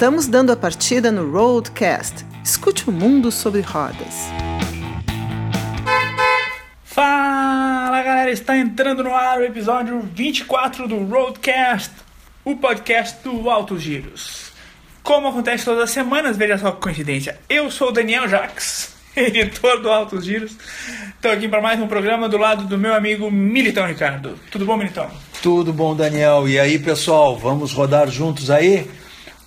Estamos dando a partida no Roadcast. Escute o mundo sobre rodas. Fala galera, está entrando no ar o episódio 24 do Roadcast, o podcast do Altos Giros. Como acontece todas as semanas, veja só que coincidência, eu sou o Daniel Jax, editor do Altos Giros. Estou aqui para mais um programa do lado do meu amigo Militão Ricardo. Tudo bom, Militão? Tudo bom, Daniel. E aí, pessoal, vamos rodar juntos aí?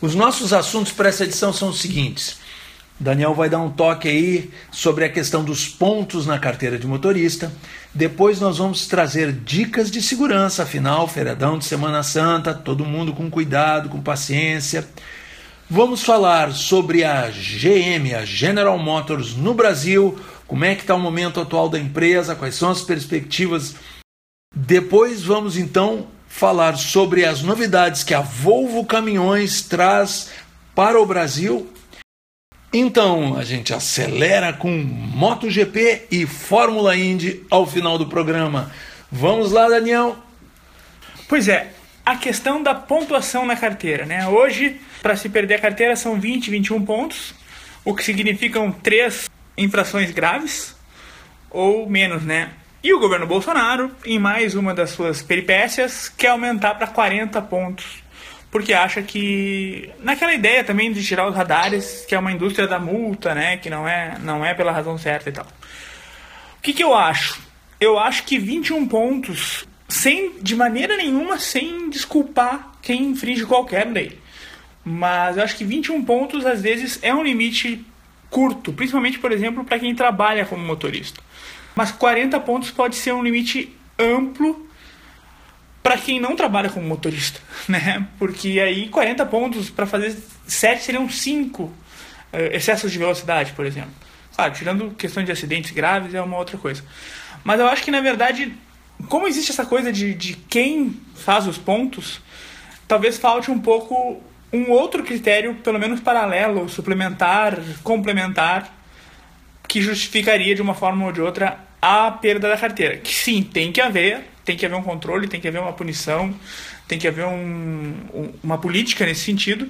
Os nossos assuntos para essa edição são os seguintes. Daniel vai dar um toque aí sobre a questão dos pontos na carteira de motorista. Depois nós vamos trazer dicas de segurança, afinal, feriadão de Semana Santa, todo mundo com cuidado, com paciência. Vamos falar sobre a GM, a General Motors no Brasil, como é que está o momento atual da empresa, quais são as perspectivas. Depois vamos então falar sobre as novidades que a Volvo Caminhões traz para o Brasil. Então a gente acelera com MotoGP e Fórmula Indy ao final do programa. Vamos lá, Daniel? Pois é, a questão da pontuação na carteira, né? Hoje, para se perder a carteira, são 20, 21 pontos, o que significam três infrações graves ou menos, né? E o governo Bolsonaro, em mais uma das suas peripécias, quer aumentar para 40 pontos. Porque acha que. Naquela ideia também de tirar os radares, que é uma indústria da multa, né? Que não é, não é pela razão certa e tal. O que, que eu acho? Eu acho que 21 pontos, sem de maneira nenhuma, sem desculpar quem infringe qualquer lei. Mas eu acho que 21 pontos, às vezes, é um limite curto, principalmente, por exemplo, para quem trabalha como motorista. Mas 40 pontos pode ser um limite amplo para quem não trabalha como motorista, né? Porque aí 40 pontos para fazer 7 seriam 5 uh, eh, excessos de velocidade, por exemplo. Claro, tirando questões de acidentes graves é uma outra coisa. Mas eu acho que na verdade, como existe essa coisa de, de quem faz os pontos, talvez falte um pouco um outro critério, pelo menos paralelo, suplementar, complementar, que justificaria de uma forma ou de outra a perda da carteira. Que sim, tem que haver, tem que haver um controle, tem que haver uma punição, tem que haver um, um, uma política nesse sentido.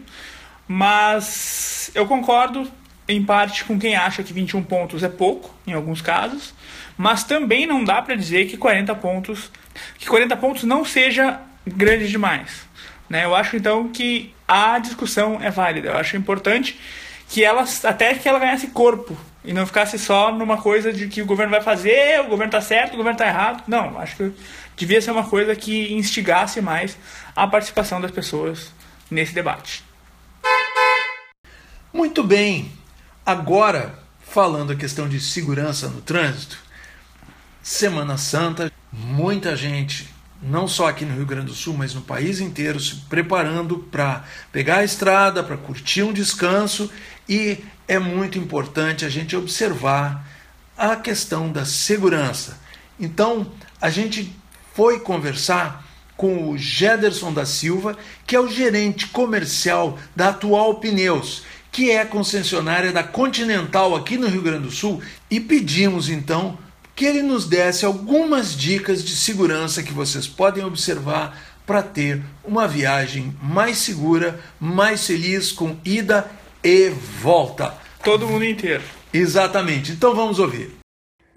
Mas eu concordo em parte com quem acha que 21 pontos é pouco, em alguns casos, mas também não dá para dizer que 40 pontos, que 40 pontos não seja grande demais. Né? Eu acho então que a discussão é válida. Eu acho importante que ela até que ela ganhasse corpo e não ficasse só numa coisa de que o governo vai fazer, o governo está certo, o governo está errado. Não, acho que devia ser uma coisa que instigasse mais a participação das pessoas nesse debate. Muito bem. Agora, falando a questão de segurança no trânsito, Semana Santa, muita gente, não só aqui no Rio Grande do Sul, mas no país inteiro, se preparando para pegar a estrada, para curtir um descanso e é muito importante a gente observar a questão da segurança. Então, a gente foi conversar com o Gederson da Silva, que é o gerente comercial da Atual Pneus, que é concessionária da Continental aqui no Rio Grande do Sul, e pedimos então que ele nos desse algumas dicas de segurança que vocês podem observar para ter uma viagem mais segura, mais feliz, com ida e volta. Todo mundo inteiro. Exatamente. Então vamos ouvir.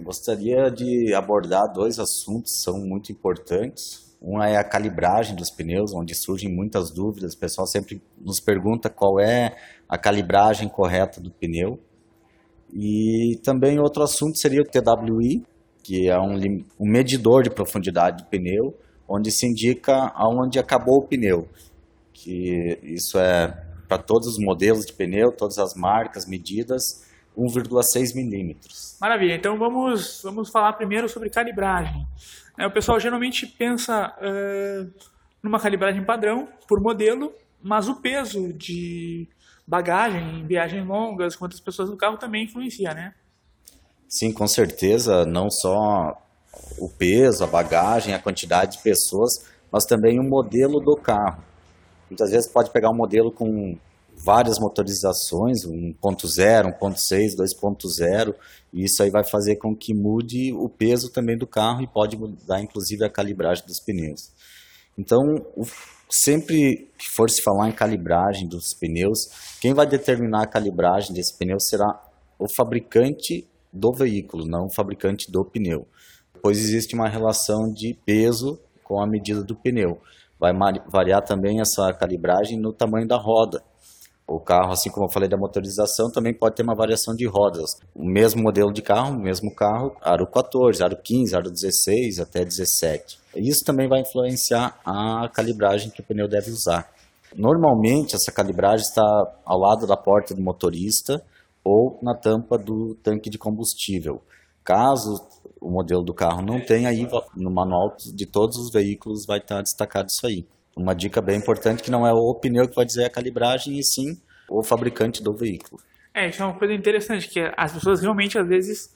Gostaria de abordar dois assuntos que são muito importantes. Um é a calibragem dos pneus, onde surgem muitas dúvidas. O pessoal sempre nos pergunta qual é a calibragem correta do pneu. E também outro assunto seria o TWI, que é um, um medidor de profundidade do pneu, onde se indica aonde acabou o pneu. Que isso é para todos os modelos de pneu, todas as marcas, medidas, 1,6 milímetros. Maravilha, então vamos, vamos falar primeiro sobre calibragem. É, o pessoal geralmente pensa uh, numa calibragem padrão por modelo, mas o peso de bagagem em viagens longas, quantas pessoas no carro também influencia, né? Sim, com certeza, não só o peso, a bagagem, a quantidade de pessoas, mas também o modelo do carro. Muitas vezes pode pegar um modelo com várias motorizações, 1.0, 1.6, 2.0, e isso aí vai fazer com que mude o peso também do carro e pode mudar inclusive a calibragem dos pneus. Então, sempre que for se falar em calibragem dos pneus, quem vai determinar a calibragem desse pneu será o fabricante do veículo, não o fabricante do pneu. Pois existe uma relação de peso com a medida do pneu. Vai variar também essa calibragem no tamanho da roda. O carro, assim como eu falei da motorização, também pode ter uma variação de rodas. O mesmo modelo de carro, o mesmo carro, aro 14, aro 15, aro 16 até 17. Isso também vai influenciar a calibragem que o pneu deve usar. Normalmente, essa calibragem está ao lado da porta do motorista ou na tampa do tanque de combustível. Caso o modelo do carro não tenha, aí no manual de todos os veículos vai estar destacado isso aí. Uma dica bem importante que não é o pneu que vai dizer a calibragem, e sim o fabricante do veículo. É, isso é uma coisa interessante, que as pessoas realmente às vezes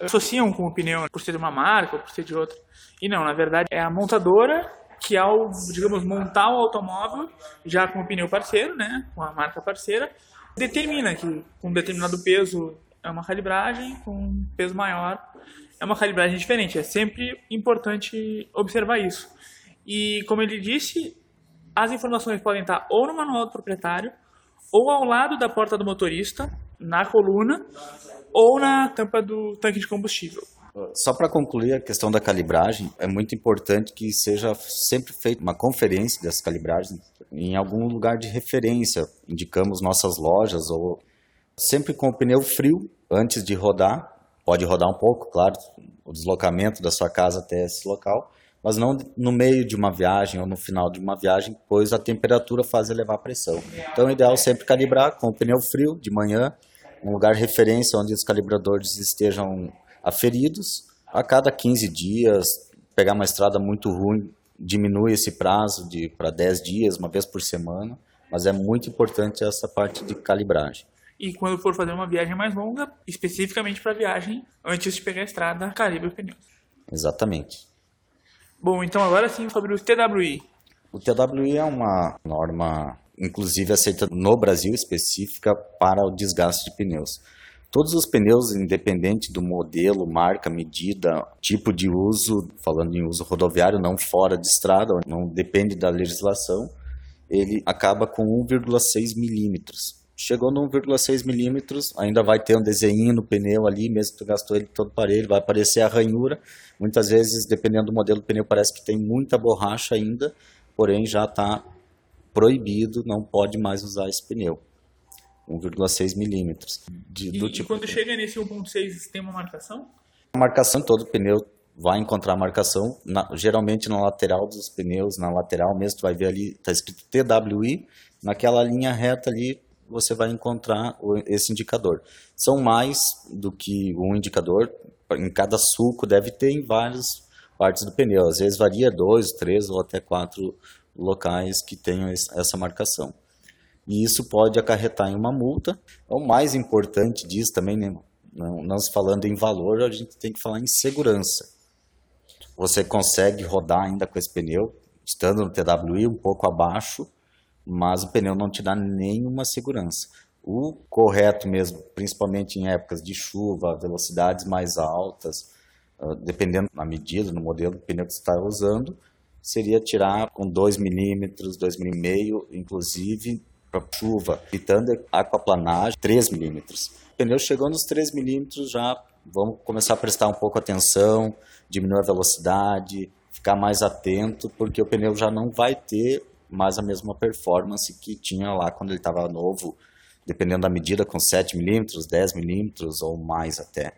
associam com o pneu por ser de uma marca ou por ser de outra. E não, na verdade é a montadora que ao, digamos, montar o automóvel já com o pneu parceiro, né, com a marca parceira, determina que com um determinado peso é uma calibragem, com um peso maior é uma calibragem diferente. É sempre importante observar isso. E como ele disse, as informações podem estar ou no manual do proprietário, ou ao lado da porta do motorista, na coluna, ou na tampa do tanque de combustível. Só para concluir a questão da calibragem, é muito importante que seja sempre feita uma conferência dessas calibragens em algum lugar de referência. Indicamos nossas lojas ou sempre com o pneu frio antes de rodar. Pode rodar um pouco, claro, o deslocamento da sua casa até esse local, mas não no meio de uma viagem ou no final de uma viagem, pois a temperatura faz elevar a pressão. Então, o ideal é sempre calibrar com o pneu frio de manhã, um lugar referência onde os calibradores estejam aferidos. A cada 15 dias, pegar uma estrada muito ruim, diminui esse prazo para 10 dias, uma vez por semana, mas é muito importante essa parte de calibragem. E quando for fazer uma viagem mais longa, especificamente para viagem, antes de pegar a estrada, calibre os pneus. Exatamente. Bom, então agora sim sobre o TWI. O TWI é uma norma, inclusive aceita no Brasil, específica para o desgaste de pneus. Todos os pneus, independente do modelo, marca, medida, tipo de uso, falando em uso rodoviário, não fora de estrada, não depende da legislação, ele acaba com 1,6 milímetros. Chegou no 1,6 milímetros, ainda vai ter um desenho no pneu ali, mesmo que tu gastou ele todo parelho, vai aparecer a ranhura. Muitas vezes, dependendo do modelo do pneu, parece que tem muita borracha ainda, porém já está proibido, não pode mais usar esse pneu. 1,6 milímetros. E, e tipo quando chega nesse 1,6 tem uma marcação? A marcação, todo pneu vai encontrar marcação, na, geralmente na lateral dos pneus, na lateral mesmo, tu vai ver ali, está escrito TWI, naquela linha reta ali você vai encontrar esse indicador. São mais do que um indicador, em cada sulco deve ter em várias partes do pneu. Às vezes varia dois, três ou até quatro locais que tenham essa marcação. E isso pode acarretar em uma multa. O mais importante disso também, né, nós falando em valor, a gente tem que falar em segurança. Você consegue rodar ainda com esse pneu, estando no TWI um pouco abaixo, mas o pneu não te dá nenhuma segurança. O correto mesmo, principalmente em épocas de chuva, velocidades mais altas, uh, dependendo da medida, no modelo do pneu que você está usando, seria tirar com 2 milímetros, 2,5 mm, inclusive para chuva, evitando aquaplanagem 3 milímetros. O pneu chegou nos 3 milímetros já vamos começar a prestar um pouco atenção, diminuir a velocidade, ficar mais atento, porque o pneu já não vai ter mais a mesma performance que tinha lá quando ele estava novo, dependendo da medida, com 7 milímetros, 10 milímetros ou mais até.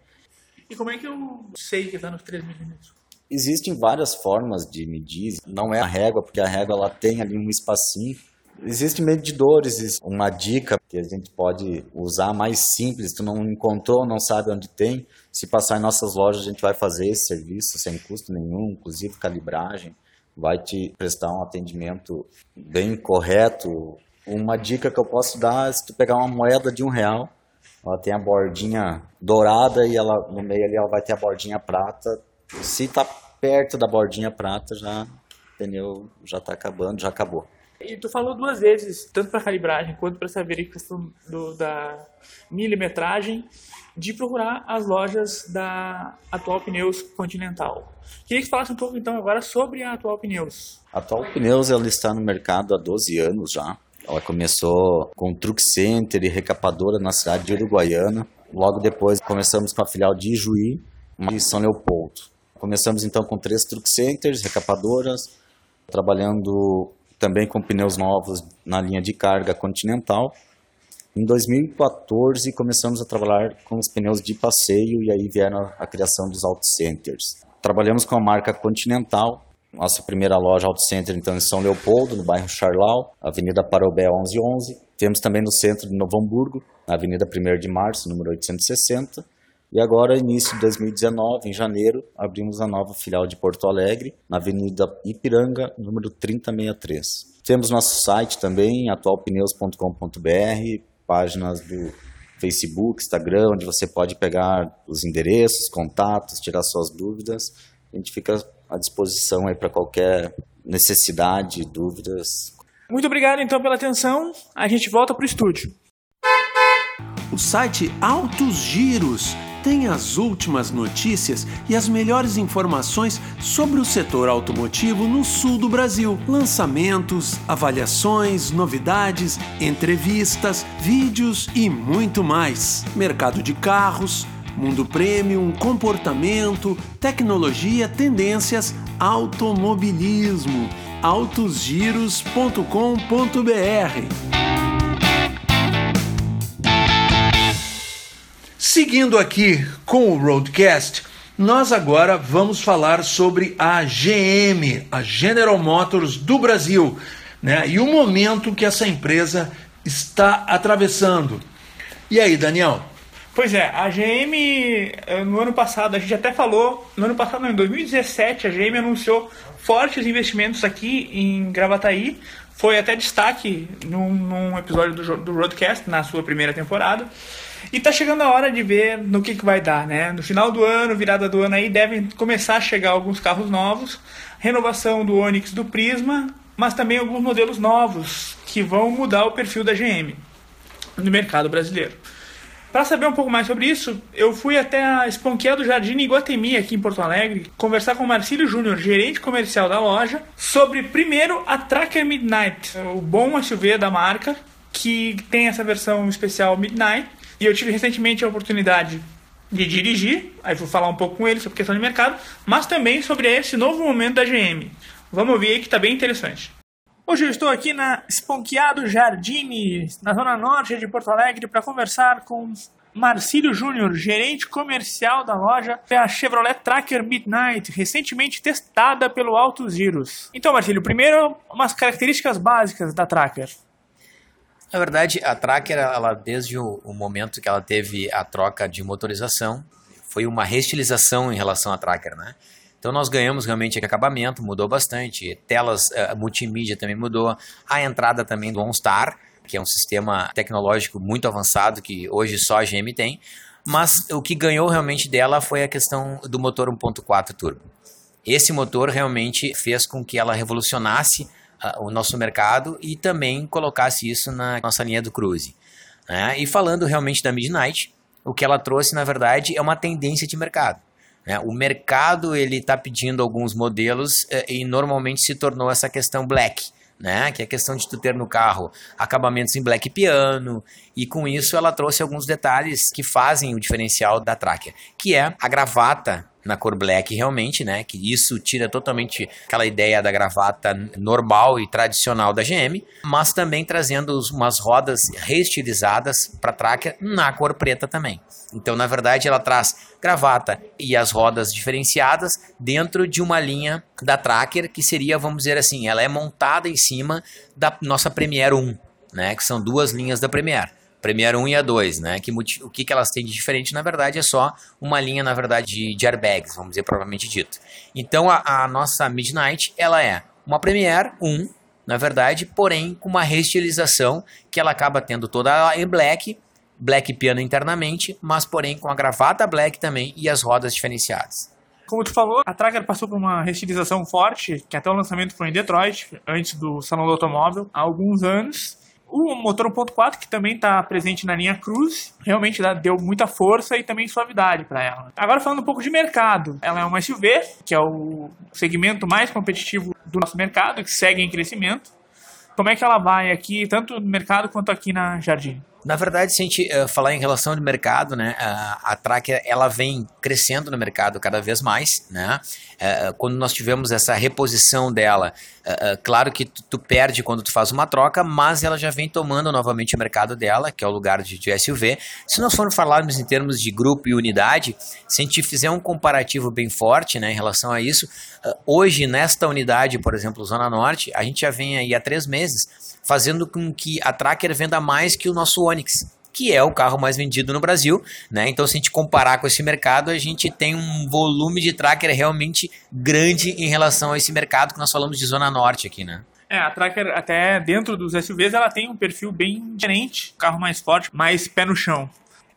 E como é que eu sei que está nos 3 milímetros? Existem várias formas de medir, não é a régua, porque a régua ela tem ali um espacinho. Existem medidores, uma dica que a gente pode usar mais simples, tu não encontrou, não sabe onde tem, se passar em nossas lojas a gente vai fazer esse serviço sem custo nenhum, inclusive calibragem vai te prestar um atendimento bem correto. Uma dica que eu posso dar é se tu pegar uma moeda de um real, ela tem a bordinha dourada e ela no meio ali ela vai ter a bordinha prata. Se tá perto da bordinha prata, já o pneu já está acabando, já acabou. E tu falou duas vezes, tanto para calibragem quanto para essa verificação do, da milimetragem, de procurar as lojas da Atual Pneus Continental. Queria que falasse um pouco então agora sobre a Atual Pneus. A Atual Pneus ela está no mercado há 12 anos já. Ela começou com truck center e recapadora na cidade de Uruguaiana. Logo depois começamos com a filial de Ijuí e São Leopoldo. Começamos então com três truck centers, recapadoras, trabalhando também com pneus novos na linha de carga Continental. Em 2014 começamos a trabalhar com os pneus de passeio e aí vieram a, criação dos auto centers. Trabalhamos com a marca Continental, nossa primeira loja Auto Center então em São Leopoldo, no bairro Charlau, Avenida Parobé 1111. Temos também no centro de Novo Hamburgo, na Avenida 1 de Março, número 860. E agora, início de 2019, em janeiro, abrimos a nova filial de Porto Alegre, na Avenida Ipiranga, número 3063. Temos nosso site também, atualpneus.com.br, páginas do Facebook, Instagram, onde você pode pegar os endereços, contatos, tirar suas dúvidas. A gente fica à disposição aí para qualquer necessidade, dúvidas. Muito obrigado então pela atenção. A gente volta para o estúdio. O site Altos Giros tem as últimas notícias e as melhores informações sobre o setor automotivo no sul do Brasil. Lançamentos, avaliações, novidades, entrevistas, vídeos e muito mais. Mercado de carros, mundo premium, comportamento, tecnologia, tendências, automobilismo. autosgiros.com.br Seguindo aqui com o Roadcast, nós agora vamos falar sobre a GM, a General Motors do Brasil, né? E o momento que essa empresa está atravessando. E aí, Daniel? Pois é, a GM eh, no ano passado, a gente até falou, no ano passado, não, em 2017, a GM anunciou fortes investimentos aqui em Gravataí. Foi até destaque num, num episódio do, do Roadcast, na sua primeira temporada. E tá chegando a hora de ver no que, que vai dar, né? No final do ano, virada do ano aí, devem começar a chegar alguns carros novos, renovação do Onix do Prisma, mas também alguns modelos novos que vão mudar o perfil da GM no mercado brasileiro. Para saber um pouco mais sobre isso, eu fui até a Esponqueia do Jardim Iguatemi, aqui em Porto Alegre, conversar com o Marcílio Júnior, gerente comercial da loja, sobre, primeiro, a Tracker Midnight, o bom SUV da marca, que tem essa versão especial Midnight, e eu tive recentemente a oportunidade de dirigir, aí vou falar um pouco com ele sobre questão de mercado, mas também sobre esse novo momento da GM. Vamos ouvir aí que está bem interessante. Hoje eu estou aqui na Esponqueado Jardine, na zona norte de Porto Alegre, para conversar com Marcílio Júnior, gerente comercial da loja a Chevrolet Tracker Midnight, recentemente testada pelo Autos Giros. Então, Marcílio, primeiro umas características básicas da Tracker. Na verdade, a Tracker, ela, desde o, o, momento que ela teve a troca de motorização, foi uma reestilização em relação à Tracker, né? Então nós ganhamos realmente acabamento, mudou bastante, telas uh, multimídia também mudou, a entrada também do OnStar, que é um sistema tecnológico muito avançado que hoje só a GM tem, mas o que ganhou realmente dela foi a questão do motor 1.4 turbo. Esse motor realmente fez com que ela revolucionasse o nosso mercado e também colocasse isso na nossa linha do Cruise. Né? E falando realmente da Midnight, o que ela trouxe, na verdade, é uma tendência de mercado. Né? O mercado ele está pedindo alguns modelos eh, e normalmente se tornou essa questão black. Né? Que é a questão de tu ter no carro acabamentos em black piano, e com isso ela trouxe alguns detalhes que fazem o diferencial da Tracker, que é a gravata na cor black realmente, né? Que isso tira totalmente aquela ideia da gravata normal e tradicional da GM, mas também trazendo umas rodas reestilizadas para tracker na cor preta também. Então, na verdade, ela traz gravata e as rodas diferenciadas dentro de uma linha da tracker que seria, vamos dizer assim, ela é montada em cima da nossa Premiere 1, né? Que são duas linhas da Premiere. Premiere 1 e a 2, né? Que, o que, que elas têm de diferente, na verdade, é só uma linha, na verdade, de, de airbags, vamos dizer, propriamente dito. Então, a, a, nossa Midnight, ela é uma Premiere 1, na verdade, porém, com uma reestilização que ela acaba tendo toda em black, black piano internamente, mas, porém, com a gravata black também e as rodas diferenciadas. Como tu falou, a Tracker passou por uma restilização forte, que até o lançamento foi em Detroit, antes do Salão do Automóvel, há alguns anos. O motor 1.4, que também está presente na linha Cruze, realmente deu muita força e também suavidade para ela. Agora falando um pouco de mercado, ela é uma SUV, que é o segmento mais competitivo do nosso mercado, que segue em crescimento. Como é que ela vai aqui, tanto no mercado quanto aqui na Jardim? Na verdade, se a gente uh, falar em relação de mercado, né, a, a Tracker ela vem crescendo no mercado cada vez mais, né? Uh, quando nós tivemos essa reposição dela, uh, claro que tu, tu, perde quando tu faz uma troca, mas ela já vem tomando novamente o mercado dela, que é o lugar de, de SUV. Se nós formos falarmos em termos de grupo e unidade, se a gente fizer um comparativo bem forte, né, em relação a isso, hoje nesta unidade, por exemplo, Zona Norte, a gente já vem aí há três meses fazendo com que a Tracker venda mais que o nosso Onix, que é o carro mais vendido no Brasil, né? Então, se a gente comparar com esse mercado, a gente tem um volume de Tracker realmente grande em relação a esse mercado que nós falamos de Zona Norte aqui, né? É, a Tracker, até dentro dos SUVs, ela tem um perfil bem diferente, carro mais forte, mais pé no chão.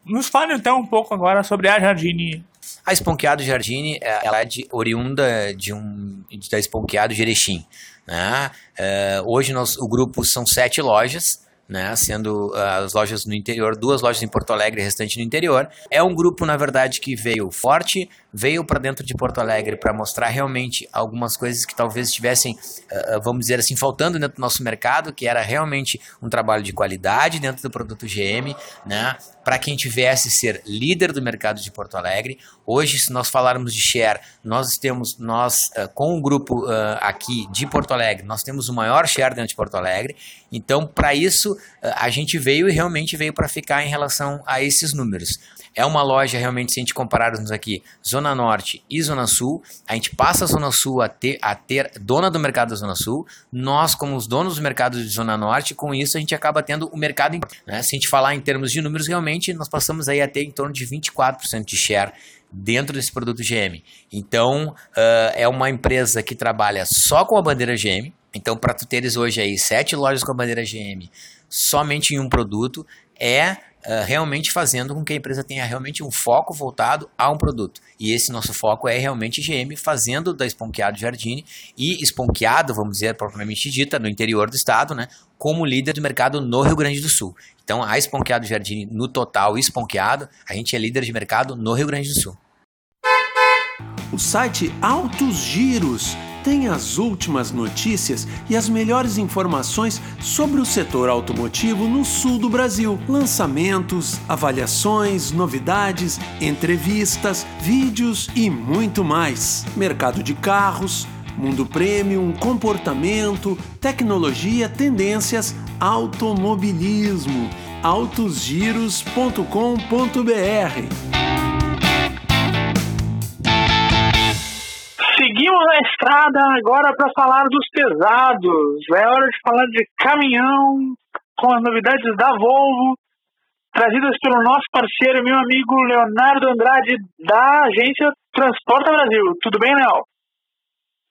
Nos fale então um pouco agora sobre a Jardine. A Esponqueado Jardine, é, ela é de, oriunda de um, da Esponqueado de Erechim. Né? Uh, hoje nós, o grupo são sete lojas, né, sendo uh, as lojas no interior, duas lojas em Porto Alegre e restante no interior. É um grupo, na verdade, que veio forte, veio para dentro de Porto Alegre para mostrar realmente algumas coisas que talvez estivessem, uh, vamos dizer assim, faltando dentro do nosso mercado, que era realmente um trabalho de qualidade dentro do produto GM, né, para quem tivesse ser líder do mercado de Porto Alegre. Hoje, se nós falarmos de share, nós temos, nós uh, com o grupo uh, aqui de Porto Alegre, nós temos o maior share dentro de Porto Alegre. Então, para isso, uh, a gente veio e realmente veio para ficar em relação a esses números. É uma loja realmente, se a gente compararmos aqui, Zona Norte e Zona Sul, a gente passa a Zona Sul a ter, a ter dona do mercado da Zona Sul, nós como os donos do mercado de Zona Norte, com isso a gente acaba tendo o mercado, né? se a gente falar em termos de números, realmente nós passamos aí a ter em torno de 24% de share dentro desse produto GM. Então, uh, é uma empresa que trabalha só com a bandeira GM. Então, para tu teres hoje aí sete lojas com a bandeira GM, somente em um produto, é uh, realmente fazendo com que a empresa tenha realmente um foco voltado a um produto. E esse nosso foco é realmente GM fazendo da Esponqueado Jardine e Esponqueado, vamos dizer propriamente dita, no interior do estado, né, como líder do mercado no Rio Grande do Sul. Então, a Esponqueado Jardine, no total Esponqueado, a gente é líder de mercado no Rio Grande do Sul. O site Altos Giros tem as últimas notícias e as melhores informações sobre o setor automotivo no sul do Brasil. Lançamentos, avaliações, novidades, entrevistas, vídeos e muito mais. Mercado de carros, mundo premium, comportamento, tecnologia, tendências, automobilismo. autosgiros.com.br Seguimos a estrada agora para falar dos pesados. É hora de falar de caminhão com as novidades da Volvo, trazidas pelo nosso parceiro, meu amigo Leonardo Andrade, da agência Transporta Brasil. Tudo bem, Léo?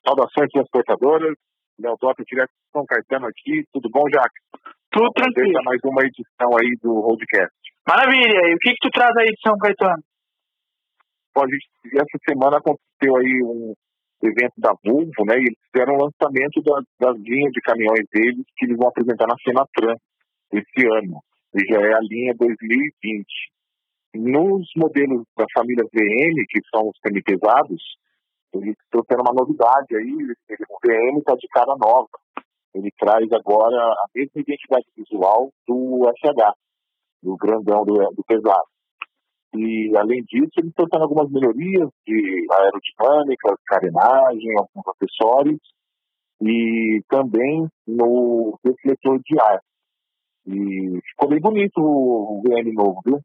Saudações transportadoras. Léo Top, direto de São Caetano aqui. Tudo bom, Jack? Tudo tranquilo. mais uma edição aí do Roadcast. Maravilha. E o que, que tu traz aí de São Caetano? Bom, a gente, essa semana aconteceu aí um, evento da Volvo, né? E eles fizeram o lançamento das, das linhas de caminhões deles que eles vão apresentar na Senatran esse ano. E já é a linha 2020. Nos modelos da família VM, que são os semi-pesados, eles trouxeram uma novidade aí. O VM está de cara nova. Ele traz agora a mesma identidade visual do SH, do grandão do, do pesado. E, além disso, eles tendo algumas melhorias de aerodinâmica, carenagem, alguns acessórios, e também no refletor de ar. E ficou bem bonito o VM novo, viu?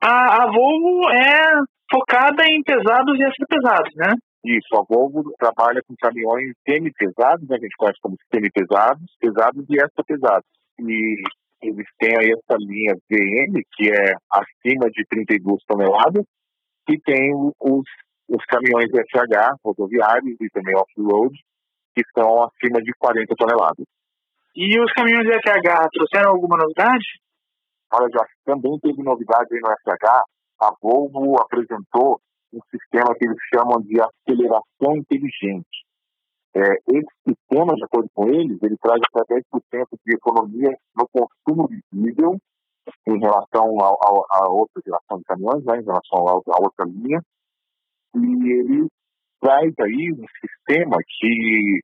A, a Volvo é focada em pesados e extra pesados, né? Isso, a Volvo trabalha com caminhões semi-pesados, né, que a gente conhece como semi-pesados, pesados e extra pesados. E eles têm aí essa linha VM, que é acima de 32 toneladas, e tem os, os caminhões FH, rodoviários e também off-road, que são acima de 40 toneladas. E os caminhões FH trouxeram alguma novidade? Olha, já também teve novidade aí no FH. A Volvo apresentou um sistema que eles chamam de aceleração inteligente. É, esse sistema, de acordo com eles, ele traz até 10% de economia no consumo de diesel em relação a outra geração de caminhões, né, em relação à outra linha. E ele traz aí um sistema que,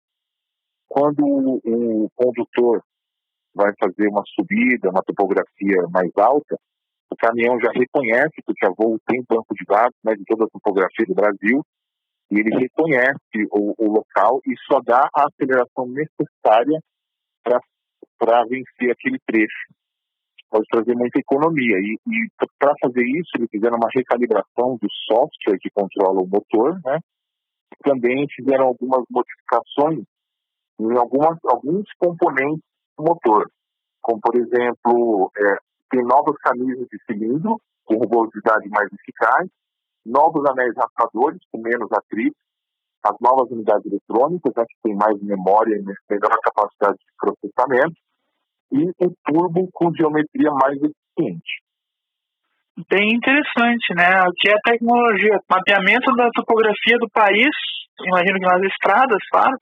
quando o condutor vai fazer uma subida, uma topografia mais alta, o caminhão já reconhece, porque a Volvo tem banco de dados né, de toda a topografia do Brasil, e ele reconhece o, o local e só dá a aceleração necessária para vencer aquele trecho. Pode trazer muita economia. E, e para fazer isso, eles fizeram uma recalibração do software que controla o motor, né? Também fizeram algumas modificações em algumas, alguns componentes do motor, como, por exemplo, é, tem novas camisas de cilindro, com rugosidade mais eficaz, novos anéis raspadores, com menos atrito, as novas unidades eletrônicas, né, que tem mais memória e melhor capacidade de processamento, e um turbo com geometria mais eficiente. Bem interessante, né? O que é a tecnologia? Mapeamento da topografia do país, imagino que nas estradas, claro,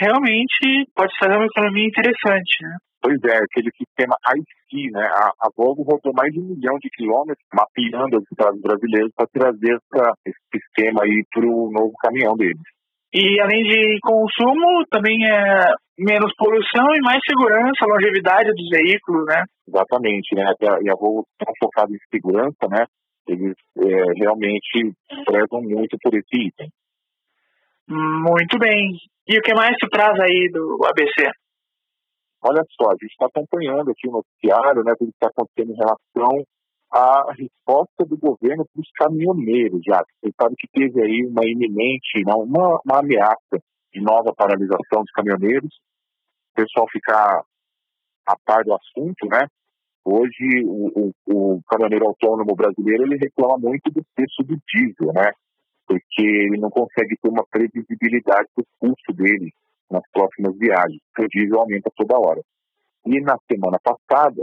realmente pode ser uma economia interessante, né? Pois é, aquele sistema IC, né? A, a Volvo rodou mais de um milhão de quilômetros mapeando as estradas brasileiras para trazer essa, esse sistema aí para o novo caminhão deles. E além de consumo, também é menos poluição e mais segurança, longevidade dos veículos, né? Exatamente, né? E a Volvo está focada em segurança, né? Eles é, realmente prezam muito por esse item. Muito bem. E o que mais tu traz aí do ABC? Olha só, a gente está acompanhando aqui o noticiário, né, tudo que está acontecendo em relação à resposta do governo para os caminhoneiros, já. Você sabe que teve aí uma iminente, não, uma, uma ameaça de nova paralisação dos caminhoneiros. O pessoal ficar a par do assunto, né? Hoje, o, o, o caminhoneiro autônomo brasileiro, ele reclama muito do preço do diesel, né? Porque ele não consegue ter uma previsibilidade do custo dele nas próximas viagens, o diesel aumenta toda hora. E na semana passada,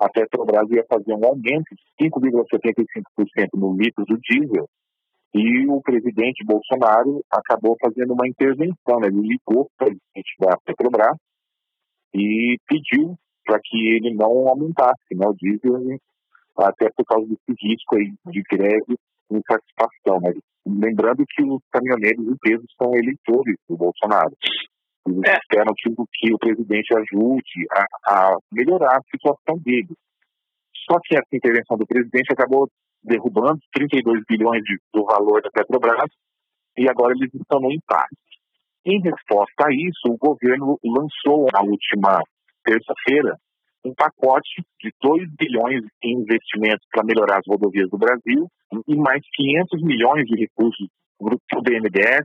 a Petrobras ia fazer um aumento de 5,75% no litro do diesel, e o presidente Bolsonaro acabou fazendo uma intervenção, né? ele ligou para o presidente da Petrobras e pediu para que ele não aumentasse né, o diesel, até por causa desse risco aí de greve e insatisfação. Mas lembrando que os caminhoneiros em peso são eleitores do Bolsonaro. Eles é. esperam que, que o presidente ajude a, a melhorar a situação deles. Só que essa intervenção do presidente acabou derrubando 32 bilhões de, do valor da Petrobras e agora eles estão no impasse. Em resposta a isso, o governo lançou na última terça-feira um pacote de 2 bilhões em investimentos para melhorar as rodovias do Brasil e mais 500 milhões de recursos para o BNDES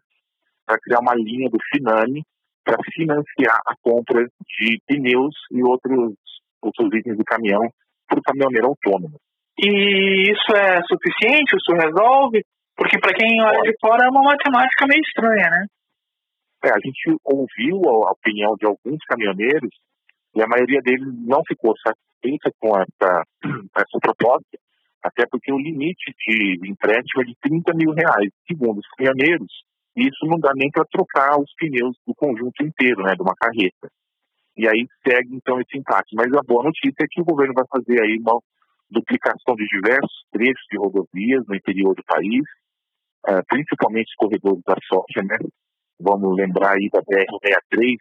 para criar uma linha do Finame para financiar a compra de pneus e outros, outros itens de caminhão para o caminhoneiro autônomo. E isso é suficiente? Isso resolve? Porque para quem olha de fora é uma matemática meio estranha, né? É, a gente ouviu a opinião de alguns caminhoneiros e a maioria deles não ficou satisfeita com essa, essa proposta, até porque o limite de empréstimo é de 30 mil reais. Segundo os caminhoneiros, isso não dá nem para trocar os pneus do conjunto inteiro, né, de uma carreta. E aí segue então esse empate. Mas a boa notícia é que o governo vai fazer aí uma duplicação de diversos trechos de rodovias no interior do país, uh, principalmente os corredores da soja, né? Vamos lembrar aí da BR-63,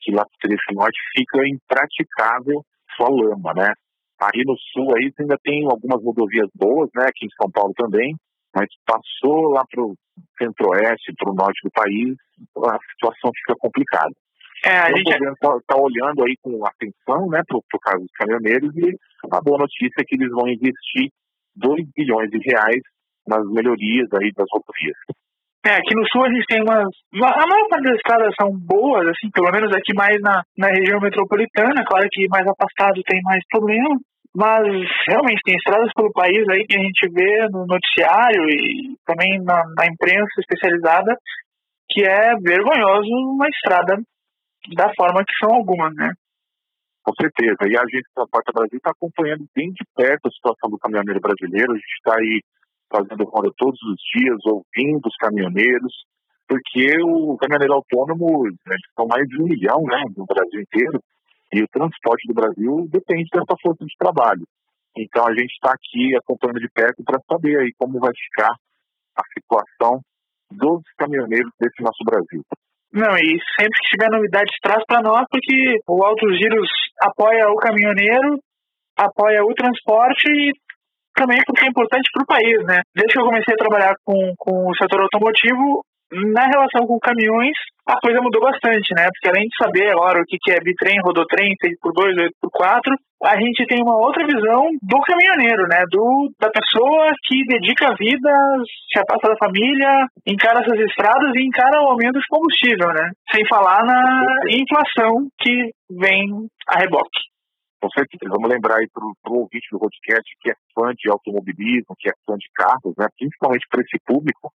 que lá no trecho norte fica impraticável só lama, né? Aí no sul aí ainda tem algumas rodovias boas, né? Aqui em São Paulo também, mas passou lá para o centro-oeste, para o norte do país, a situação fica complicada. É, a então, gente... O governo está tá olhando aí com atenção né, para o caso dos caminhoneiros e a boa notícia é que eles vão investir 2 bilhões de reais nas melhorias aí das rodovias. É, aqui no sul a gente tem umas. A maior parte das estradas são boas, assim, pelo menos aqui mais na, na região metropolitana. Claro que mais afastado tem mais problema. Mas realmente tem estradas pelo país aí que a gente vê no noticiário e também na, na imprensa especializada que é vergonhoso uma estrada da forma que são algumas, né? Com certeza. E a gente da Porta Brasil está acompanhando bem de perto a situação do caminhoneiro brasileiro. A gente está aí fazendo roda todos os dias, ouvindo os caminhoneiros, porque o caminhoneiro autônomo, né, são mais de um milhão né, no Brasil inteiro, e o transporte do Brasil depende dessa força de trabalho. Então a gente está aqui acompanhando de perto para saber aí como vai ficar a situação dos caminhoneiros desse nosso Brasil. Não, e sempre que tiver novidade traz para nós, porque o Altos Giros apoia o caminhoneiro, apoia o transporte e também porque é importante para o país, né? Desde que eu comecei a trabalhar com, com o setor automotivo, na relação com caminhões, a coisa mudou bastante, né? Porque além de saber agora o que é bitrem, rodotrem, 6x2, 8x4, a gente tem uma outra visão do caminhoneiro, né? Do, da pessoa que dedica a vida, se afasta da família, encara essas estradas e encara o aumento de combustível, né? Sem falar na inflação que vem a reboque. Com certeza. Vamos lembrar aí para o ouvinte do podcast que é fã de automobilismo, que é fã de carros, né? principalmente para esse público,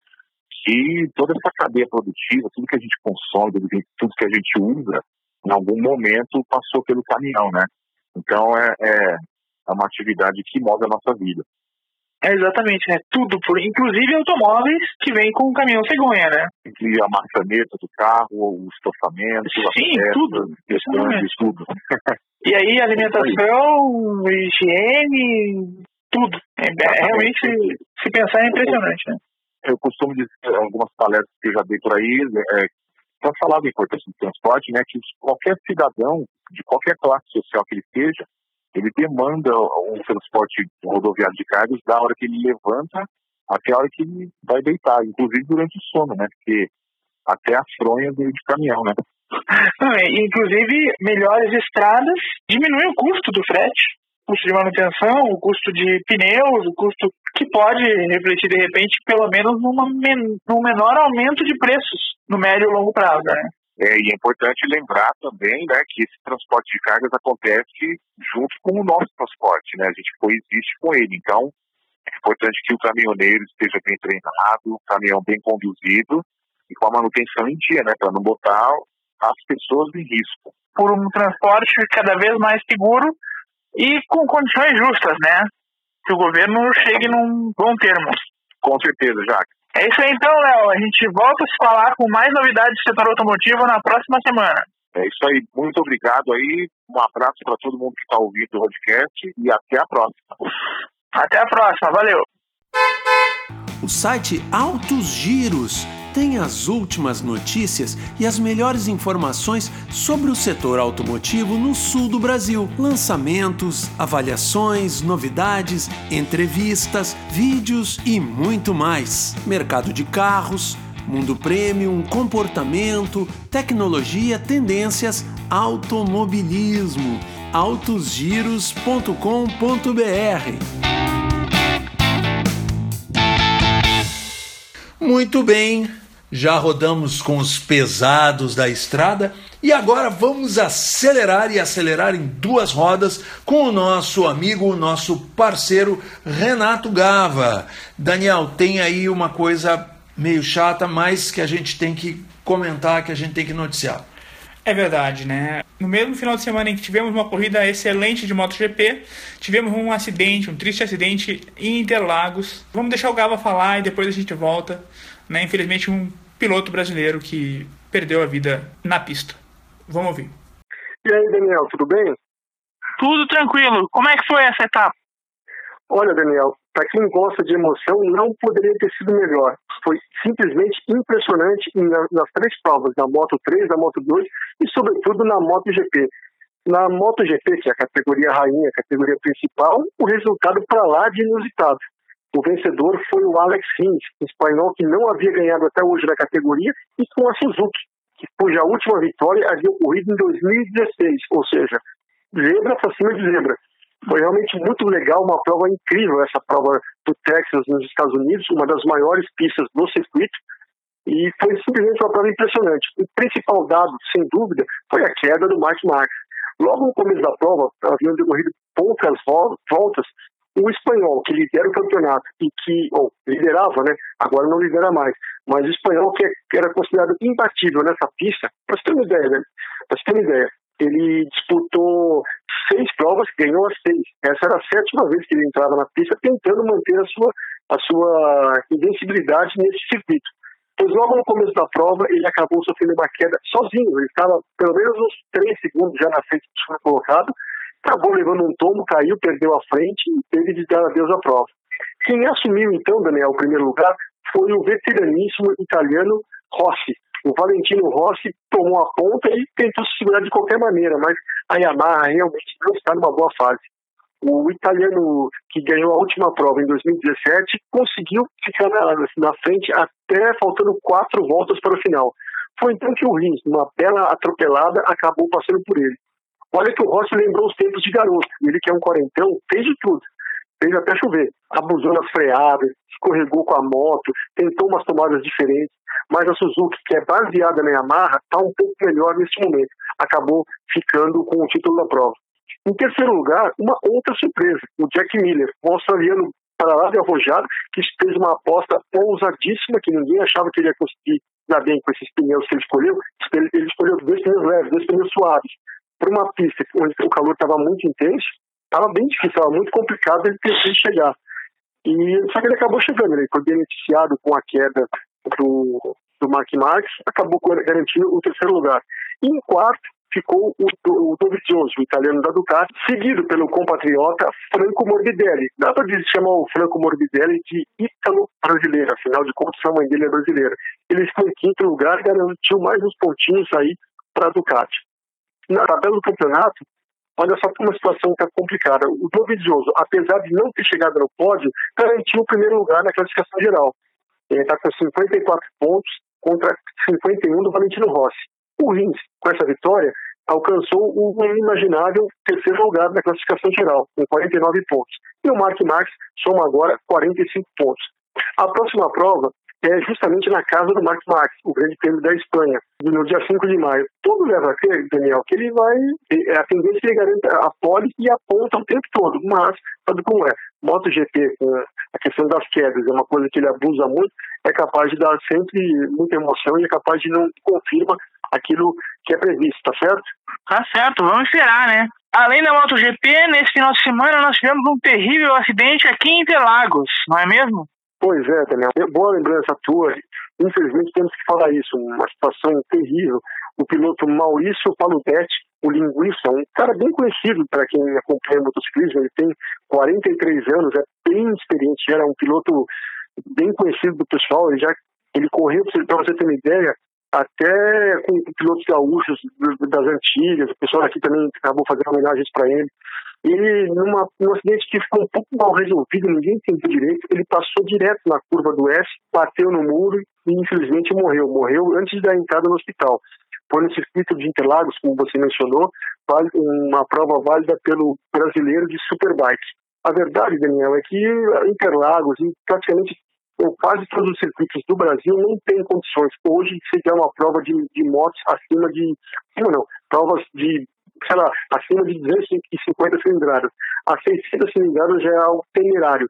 que toda essa cadeia produtiva, tudo que a gente consome, tudo que a gente usa, em algum momento passou pelo caminhão, né? Então é, é uma atividade que move a nossa vida. É exatamente, né? Tudo, por, inclusive automóveis que vêm com o caminhão cegonha, né? E a maçaneta do carro, o estofamento, Sim, a tudo. questões, tudo. e aí alimentação, higiene, tudo. É, é, realmente, se pensar, é impressionante, né? Eu costumo dizer, algumas palestras que eu já dei por aí, é, para falar da importância do transporte, né, que qualquer cidadão, de qualquer classe social que ele seja, ele demanda um transporte rodoviário de cargas da hora que ele levanta até a hora que ele vai deitar, inclusive durante o sono, né? Porque até as fronhas de caminhão, né? inclusive, melhores estradas diminuem o custo do frete, custo de manutenção, o custo de pneus, o custo que pode refletir, de repente, pelo menos numa num menor aumento de preços no médio e longo prazo, né? É, e é importante lembrar também né, que esse transporte de cargas acontece junto com o nosso transporte, né? A gente coexiste com ele. Então, é importante que o caminhoneiro esteja bem treinado, o caminhão bem conduzido e com a manutenção em dia, né? Para não botar as pessoas em risco. Por um transporte cada vez mais seguro e com condições justas, né? Que o governo chegue num bom termo. Com certeza, Jacques. É isso aí então, Léo. A gente volta a se falar com mais novidades do setor automotivo na próxima semana. É isso aí. Muito obrigado aí. Um abraço para todo mundo que está ouvindo o podcast e até a próxima. Até a próxima. Valeu. O site Altos Giros tem as últimas notícias e as melhores informações sobre o setor automotivo no sul do Brasil. Lançamentos, avaliações, novidades, entrevistas, vídeos e muito mais. Mercado de carros, mundo premium, comportamento, tecnologia, tendências, automobilismo. autosgiros.com.br Muito bem, já rodamos com os pesados da estrada e agora vamos acelerar e acelerar em duas rodas com o nosso amigo, o nosso parceiro Renato Gava. Daniel, tem aí uma coisa meio chata, mas que a gente tem que comentar, que a gente tem que noticiar. É verdade, né? No mesmo final de semana em que tivemos uma corrida excelente de MotoGP, tivemos um acidente, um triste acidente em Interlagos. Vamos deixar o Gava falar e depois a gente volta. Né? Infelizmente, um piloto brasileiro que perdeu a vida na pista. Vamos ouvir. E aí, Daniel, tudo bem? Tudo tranquilo. Como é que foi essa etapa? Olha, Daniel, para quem gosta de emoção, não poderia ter sido melhor. Foi simplesmente impressionante nas três provas, na Moto 3, na Moto 2 e, sobretudo, na MotoGP. Na MotoGP, que é a categoria rainha, a categoria principal, o resultado para lá de inusitado. O vencedor foi o Alex Rins, espanhol que não havia ganhado até hoje na categoria, e com a Suzuki, cuja última vitória havia ocorrido em 2016, ou seja, zebra para cima de zebra. Foi realmente muito legal, uma prova incrível, essa prova do Texas nos Estados Unidos, uma das maiores pistas do circuito, e foi simplesmente uma prova impressionante. O principal dado, sem dúvida, foi a queda do Mark Marques. Logo no começo da prova, haviam decorrido poucas voltas, o espanhol, que lidera o campeonato e que ou, liderava, né? agora não lidera mais, mas o espanhol que era considerado imbatível nessa pista, para você ter uma ideia, né? Para você ter uma ideia, ele disputou seis provas, ganhou as seis. Essa era a sétima vez que ele entrava na pista tentando manter a sua a sua invencibilidade nesse circuito. Pois logo no começo da prova ele acabou sofrendo uma queda sozinho, ele estava pelo menos uns 3 segundos já na frente do segundo colocado, acabou levando um tombo, caiu, perdeu a frente e teve de dar adeus à prova. Quem assumiu então, Daniel, o primeiro lugar foi o veteraníssimo italiano Rossi. O Valentino Rossi tomou a ponta e tentou se segurar de qualquer maneira, mas a Yamaha realmente não está numa boa fase. O italiano que ganhou a última prova em 2017 conseguiu ficar na, na frente até faltando quatro voltas para o final. Foi então que o Rins, numa bela atropelada, acabou passando por ele. Olha que o Rossi lembrou os tempos de garoto. Ele que é um quarentão, fez de tudo fez até chover. Abusou nas freadas, escorregou com a moto, tentou umas tomadas diferentes, mas a Suzuki, que é baseada na Yamaha, está um pouco melhor nesse momento. Acabou ficando com o título da prova. Em terceiro lugar, uma outra surpresa, o Jack Miller, um australiano para lá de arrojado, que fez uma aposta ousadíssima, que ninguém achava que ele ia conseguir dar bem com esses pneus que ele escolheu. Ele escolheu dois pneus leves, dois pneus suaves. Para uma pista onde o calor estava muito intenso, estava bem difícil, estava muito complicado ele ter chegar. E, só que ele acabou chegando, ele foi beneficiado com a queda do, do Mark Marques, acabou garantindo o terceiro lugar. E em quarto ficou o, o Dovizioso, o italiano da Ducati, seguido pelo compatriota Franco Morbidelli. Dá para chamar o Franco Morbidelli de ítalo brasileiro, afinal de contas a mãe dele é brasileira. Ele ficou em quinto lugar garantiu mais uns pontinhos aí para a Ducati. Na tabela do campeonato, Olha só como a situação está complicada. O Dovizioso, apesar de não ter chegado no pódio, garantiu o primeiro lugar na classificação geral. Ele está com 54 pontos contra 51 do Valentino Rossi. O Rins, com essa vitória, alcançou o inimaginável terceiro lugar na classificação geral, com 49 pontos. E o Mark Marques soma agora 45 pontos. A próxima prova é justamente na casa do Mark Marques, o Grande Prêmio da Espanha, no dia 5 de maio. Tudo leva a crer, Daniel, que ele vai. É, a tendência é ele garante a pole e aponta o tempo todo, mas sabe como é? MotoGP, a questão das quedas, é uma coisa que ele abusa muito, é capaz de dar sempre muita emoção e é capaz de não confirma aquilo que é previsto, tá certo? Tá certo, vamos esperar, né? Além da MotoGP, nesse final de semana nós tivemos um terrível acidente aqui em Interlagos, não é mesmo? Pois é, Daniel. Boa lembrança tua. Infelizmente temos que falar isso. Uma situação terrível. O piloto Maurício Paludetti, o linguista, um cara bem conhecido para quem acompanha motociclismo. Ele tem 43 anos, é bem experiente. Era um piloto bem conhecido do pessoal. Ele já ele correu, para você ter uma ideia, até com pilotos gaúchos das antigas. O pessoal aqui também acabou fazendo homenagens para ele. Ele, numa, num acidente que ficou um pouco mal resolvido, ninguém entendeu direito, ele passou direto na curva do S, bateu no muro e infelizmente morreu. Morreu antes da entrada no hospital. Foi no circuito de Interlagos, como você mencionou, uma prova válida pelo brasileiro de Superbike. A verdade, Daniel, é que Interlagos e praticamente quase todos os circuitos do Brasil não têm condições. Hoje, se der uma prova de, de motos acima de. Não, provas de sei acima de 250 cilindradas. A 600 cilindradas já é algo temerário.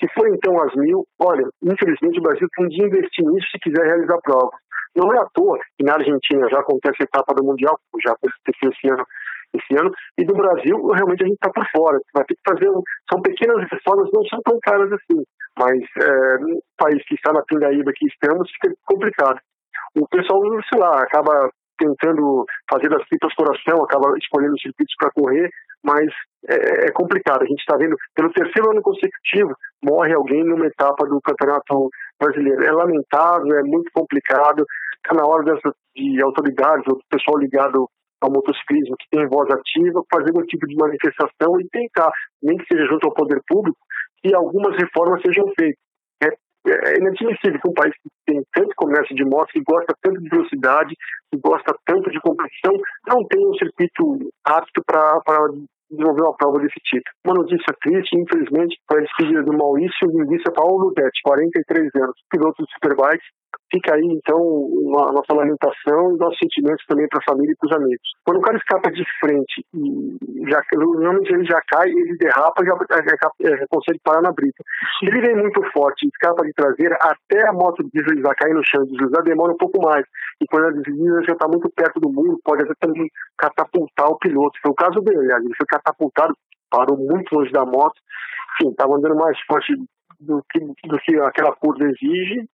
Se for então as mil, olha, infelizmente o Brasil tem de investir nisso se quiser realizar provas. Não é à toa que na Argentina já acontece a etapa do Mundial, já aconteceu esse ano, esse ano, e do Brasil realmente a gente está por fora. Vai ter que fazer, são pequenas reformas, não são tão caras assim, mas é, no país que está na pindaíba que estamos, fica complicado. O pessoal, sei lá, acaba tentando fazer das tripas coração, acaba escolhendo circuitos para correr, mas é, é, complicado. A gente está vendo, pelo terceiro ano consecutivo, morre alguém numa etapa do Campeonato Brasileiro. É lamentável, é muito complicado. Está na hora dessas, de autoridades ou do pessoal ligado ao motociclismo que tem voz ativa, fazer um tipo de manifestação e tentar, nem que seja junto ao poder público, que algumas reformas sejam feitas. É é inadmissível que um país que tem tanto comércio de motos, que gosta tanto de velocidade, que gosta tanto de competição, não tenha um circuito apto para desenvolver uma prova desse tipo. Uma notícia triste, infelizmente, foi a despedida do Maurício Linguiça Paulo Ludetti, 43 anos, piloto de Superbike, Fica aí, então, a nossa lamentação e nossos sentimentos também para a família e para os amigos. Quando o cara escapa de frente e já, normalmente ele já cai, ele derrapa já, já, já, consegue parar na brita. Se ele vem muito forte escapa de traseira, até a moto deslizar, cair no chão, deslizar, demora um pouco mais. E quando ela desliza, já está muito perto do muro, pode até também catapultar o piloto. Foi o caso dele, aliás, ele foi catapultado, parou muito longe da moto, enfim, estava andando mais forte do que, do que aquela curva exige,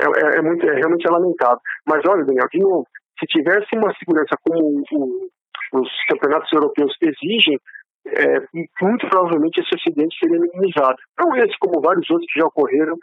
é, é, é muito, é realmente lamentável. Mas olha, Daniel, de novo, se tivesse uma segurança como o, os campeonatos europeus exigem, é, muito provavelmente esse acidente seria minimizado. Não esse, como vários outros que já ocorreram,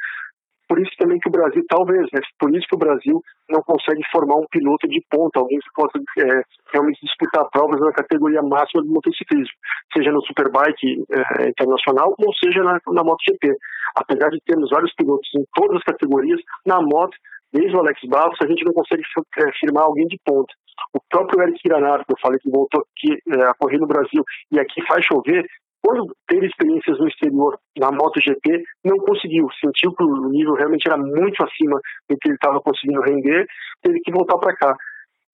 por isso também que o Brasil, talvez, né, por isso que o Brasil não consegue formar um piloto de ponta, alguém que possa é, realmente disputar provas na categoria máxima do motociclismo, seja no Superbike é, internacional ou seja na, na MotoGP. Apesar de termos vários pilotos em todas as categorias, na moto, desde o Alex Barros, a gente não consegue é, firmar alguém de ponta. O próprio Eric Granado, que eu falei que voltou aqui é, a correr no Brasil e aqui faz chover, quando teve experiências no exterior na MotoGP, não conseguiu. Sentiu que o nível realmente era muito acima do que ele estava conseguindo render, teve que voltar para cá.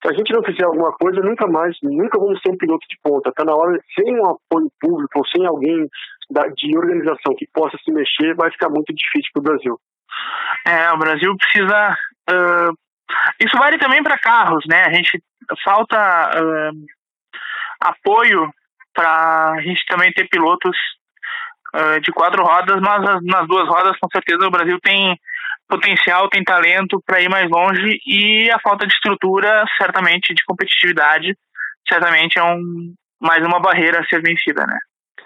Se a gente não fizer alguma coisa, nunca mais, nunca vamos ser um piloto de ponta. Está na hora, sem um apoio público ou sem alguém da, de organização que possa se mexer, vai ficar muito difícil para o Brasil. É, o Brasil precisa. Uh, isso vale também para carros, né? A gente falta uh, apoio para a gente também ter pilotos uh, de quatro rodas, mas nas duas rodas, com certeza, o Brasil tem potencial, tem talento para ir mais longe e a falta de estrutura, certamente, de competitividade, certamente é um, mais uma barreira a ser vencida, né?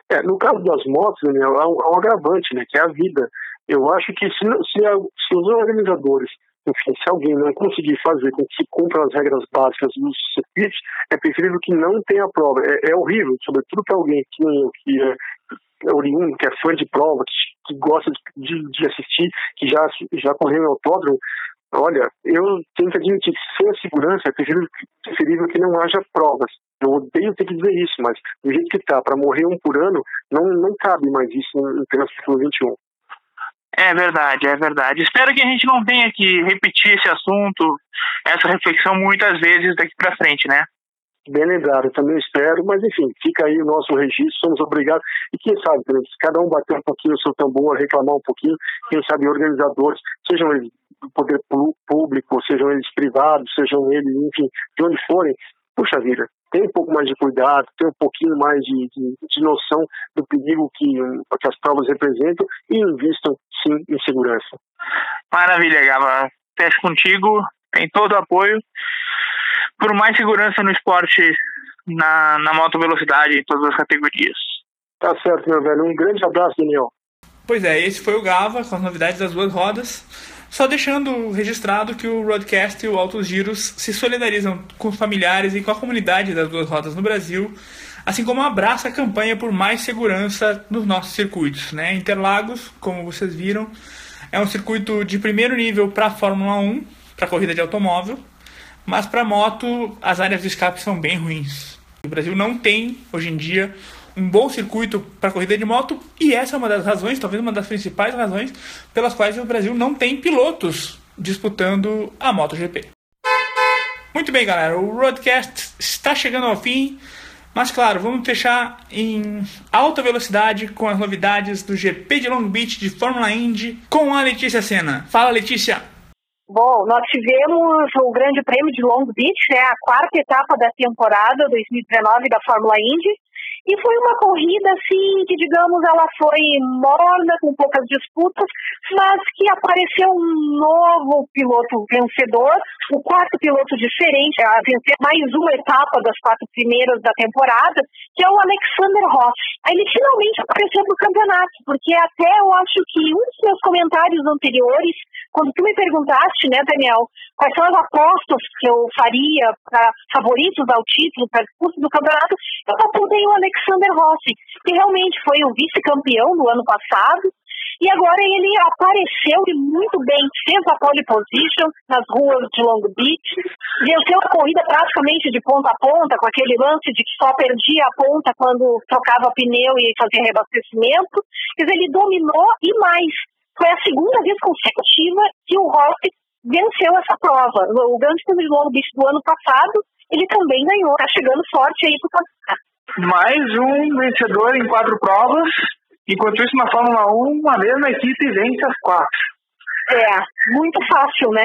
É, no caso das motos, Daniel, há um, um agravante, né, que é a vida. Eu acho que se, se, a, se os organizadores enfim, se alguém não conseguir fazer com que se cumpram as regras básicas dos circuitos, é preferível que não tenha prova. É, é horrível, sobretudo para alguém que, que é, é oriundo, que é fã de prova, que, que gosta de, de, assistir, que já, já correu em autódromo. Olha, eu tenho que admitir que sem a segurança é preferível, preferível que não haja provas. Eu odeio ter que dizer isso, mas do jeito que está, para morrer um por ano, não, não cabe mais isso em pleno século XXI. É verdade, é verdade. Espero que a gente não tenha que repetir esse assunto, essa reflexão muitas vezes daqui para frente, né? Bem lembrado, também espero, mas enfim, fica aí o nosso registro, somos obrigados. E quem sabe, se cada um bater um pouquinho o seu tambor, reclamar um pouquinho, quem sabe organizadores, sejam eles do poder público, sejam eles privados, sejam eles, enfim, de onde forem, puxa vida, tem um pouco mais de cuidado, tem um pouquinho mais de, de, de noção do perigo que, que, as provas representam e invistam sim em segurança. Maravilha, Gava. Fecho contigo, tem todo o apoio por mais segurança no esporte na, na moto velocidade em todas as categorias. Tá certo, meu velho. Um grande abraço, Daniel. Pois é, esse foi o Gava com as novidades das duas rodas. Só deixando registrado que o Roadcast e o Altos Giros se solidarizam com os familiares e com a comunidade das duas rodas no Brasil, assim como abraça a campanha por mais segurança nos nossos circuitos. Né? Interlagos, como vocês viram, é um circuito de primeiro nível para a Fórmula 1, para corrida de automóvel, mas para moto as áreas de escape são bem ruins. O Brasil não tem, hoje em dia, um bom circuito para corrida de moto e essa é uma das razões, talvez uma das principais razões pelas quais o Brasil não tem pilotos disputando a MotoGP. Muito bem, galera, o Roadcast está chegando ao fim, mas claro, vamos fechar em alta velocidade com as novidades do GP de Long Beach de Fórmula Indy com a Letícia Senna. Fala, Letícia! Bom, nós tivemos o Grande Prêmio de Long Beach, né, a quarta etapa da temporada 2019 da Fórmula Indy. E foi uma corrida, assim, que, digamos, ela foi morna, com poucas disputas, mas que apareceu um novo piloto vencedor, o quarto piloto diferente a vencer mais uma etapa das quatro primeiras da temporada, que é o Alexander Rossi. Aí ele finalmente apareceu no campeonato, porque até eu acho que um dos meus comentários anteriores, quando tu me perguntaste, né, Daniel, quais são as apostas que eu faria para favoritos ao título, para disputa do campeonato, eu apontei o Alexander Rossi, que realmente foi o vice-campeão do ano passado. E agora ele apareceu e muito bem, fez a pole position nas ruas de Long Beach, venceu a corrida praticamente de ponta a ponta, com aquele lance de que só perdia a ponta quando trocava pneu e fazia reabastecimento. Dizer, ele dominou e mais. Foi a segunda vez consecutiva que o Rossi venceu essa prova. O Grande de Long Beach do ano passado, ele também ganhou, tá chegando forte aí pro campeonato mais um vencedor em quatro provas, enquanto isso na Fórmula 1 a mesma equipe vence as quatro. É, muito fácil, né?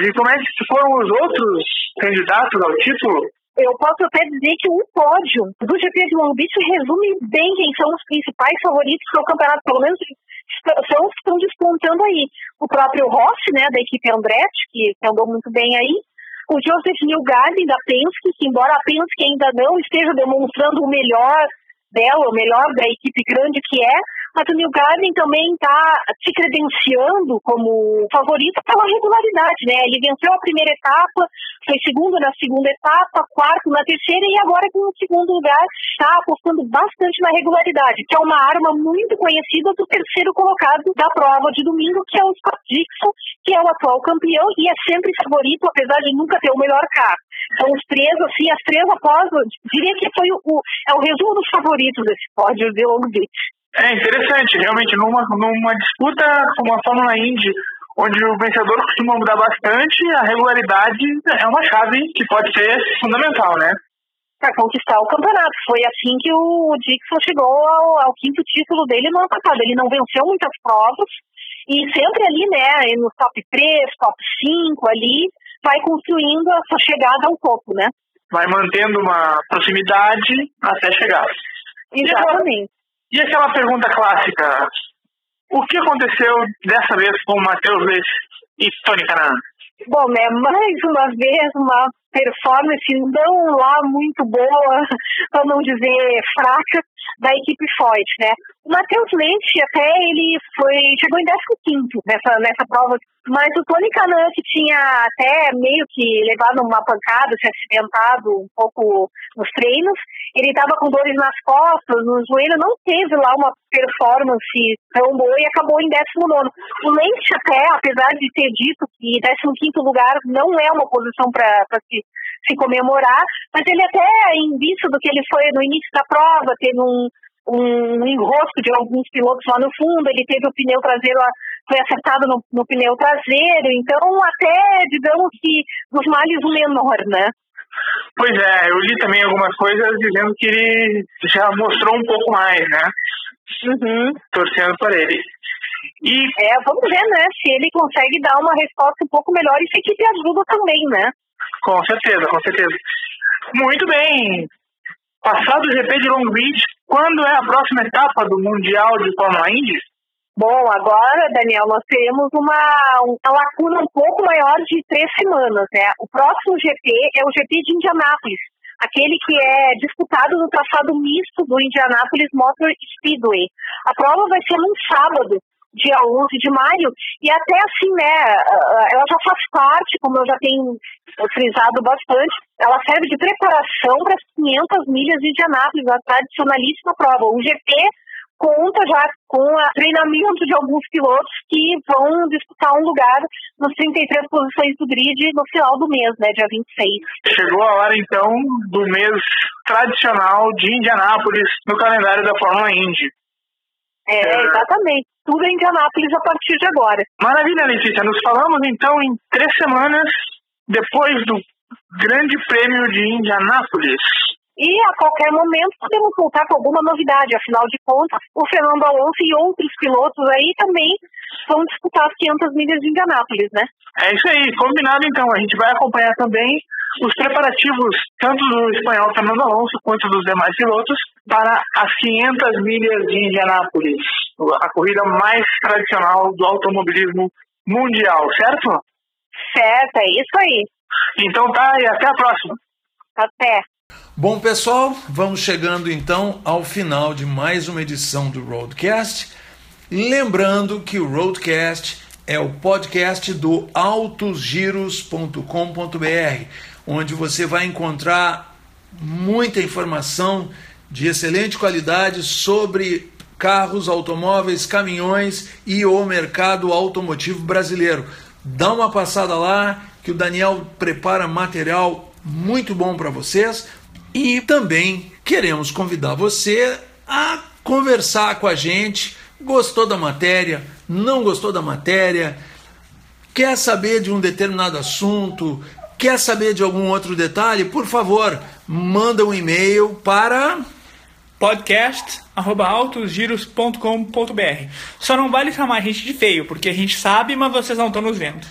e como é que foram os outros candidatos ao título? Eu posso até dizer que o pódio do GP de Long Beach resume bem quem são os principais favoritos para o campeonato, pelo menos são os que estão despontando aí. O próprio Rossi, né, da equipe Andretti, que, que andou muito bem aí, o Joseph Newgarden da Penske, que embora a Penske ainda não esteja demonstrando o melhor dela, o melhor da equipe grande que é, mas o New Garden também está se credenciando como favorito pela regularidade, né? Ele venceu a primeira etapa, foi segundo na segunda etapa, quarto na terceira e agora com o segundo lugar está apostando bastante na regularidade, que é uma arma muito conhecida do terceiro colocado da prova de domingo, que é o Scott Dixon, que é o atual campeão e é sempre favorito, apesar de nunca ter o melhor carro. Então, os três, assim, as três após, diria que foi o, é o resumo dos favoritos desse pódio de Beach. É interessante, realmente, numa, numa disputa como a Fórmula Indy, onde o vencedor costuma mudar bastante, a regularidade é uma chave que pode ser fundamental, né? Para conquistar o campeonato. Foi assim que o Dixon chegou ao, ao, quinto título dele no ano passado. Ele não venceu muitas provas e sempre ali, né, no top 3, top 5 ali, vai construindo a sua chegada ao topo, né? Vai mantendo uma proximidade até chegar. Exatamente. E aquela pergunta clássica: o que aconteceu dessa vez com Matheus Leite e Tony Canan? Bom, né, mais uma vez uma performance não lá muito boa, para não dizer fraca, da equipe Foyt, né? O Matheus Leite até ele foi chegou em 15 nessa nessa prova, mas o Tony Canan que tinha até meio que levado uma pancada, se acidentado um pouco nos treinos, ele estava com dores nas costas, no joelho, não teve lá uma performance tão boa e acabou em 19. O Leite até, apesar de ter dito que 15 lugar não é uma posição para se se comemorar, mas ele até, em vista do que ele foi no início da prova, teve um, um enrosco de alguns pilotos lá no fundo, ele teve o pneu traseiro, foi acertado no, no pneu traseiro, então até, digamos que, dos males o menor, né? Pois é, eu li também algumas coisas dizendo que ele já mostrou um pouco mais, né? Uhum. Torcendo por ele. E... É, vamos ver, né? Se ele consegue dar uma resposta um pouco melhor e se a equipe ajuda também, né? Com certeza, com certeza. Muito bem. Passado o GP de Long Beach, quando é a próxima etapa do Mundial de Fórmula Indy? Bom, agora, Daniel, nós teremos uma, uma lacuna um pouco maior de três semanas, né? O próximo GP é o GP de Indianápolis, aquele que é disputado no traçado misto do Indianapolis Motor Speedway. A prova vai ser num sábado, dia 11 de maio, e até assim, né, ela já faz parte, como eu já tenho frisado bastante, ela serve de preparação para as 500 milhas de Indianápolis, a tradicionalíssima prova. O GP conta já com o treinamento de alguns pilotos que vão disputar um lugar nas 33 posições do grid no final do mês, né, dia 26. Chegou a hora, então, do mês tradicional de Indianápolis no calendário da Fórmula Indy. É, exatamente. Tudo em Indianápolis a partir de agora. Maravilha, Letícia. Nos falamos então em três semanas depois do Grande Prêmio de Indianápolis. E a qualquer momento podemos voltar com alguma novidade. Afinal de contas, o Fernando Alonso e outros pilotos aí também vão disputar as 500 milhas de Indianápolis, né? É isso aí, combinado então. A gente vai acompanhar também os preparativos, tanto do espanhol Fernando Alonso quanto dos demais pilotos, para as 500 milhas de Indianápolis, a corrida mais tradicional do automobilismo mundial, certo? Certo, é isso aí. Então tá, e até a próxima. Até. Bom, pessoal, vamos chegando então ao final de mais uma edição do Roadcast. Lembrando que o Roadcast é o podcast do autosgiros.com.br, onde você vai encontrar muita informação de excelente qualidade sobre carros, automóveis, caminhões e o mercado automotivo brasileiro. Dá uma passada lá que o Daniel prepara material muito bom para vocês e também queremos convidar você a conversar com a gente. Gostou da matéria? Não gostou da matéria? Quer saber de um determinado assunto? Quer saber de algum outro detalhe? Por favor, manda um e-mail para podcast@autosgiros.com.br. Só não vale chamar a gente de feio, porque a gente sabe, mas vocês não estão nos vendo.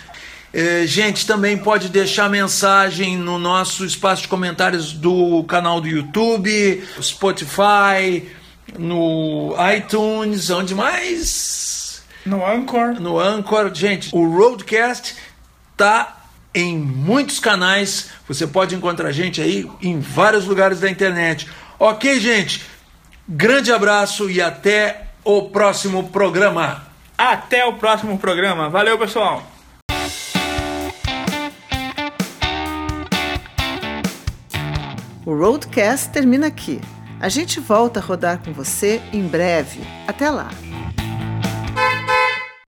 É, gente, também pode deixar mensagem no nosso espaço de comentários do canal do YouTube, Spotify, no iTunes, onde mais No Anchor. No Anchor. Gente, o Roadcast tá em muitos canais. Você pode encontrar a gente aí em vários lugares da internet. Ok, gente? Grande abraço e até o próximo programa. Até o próximo programa. Valeu, pessoal. O Roadcast termina aqui. A gente volta a rodar com você em breve. Até lá!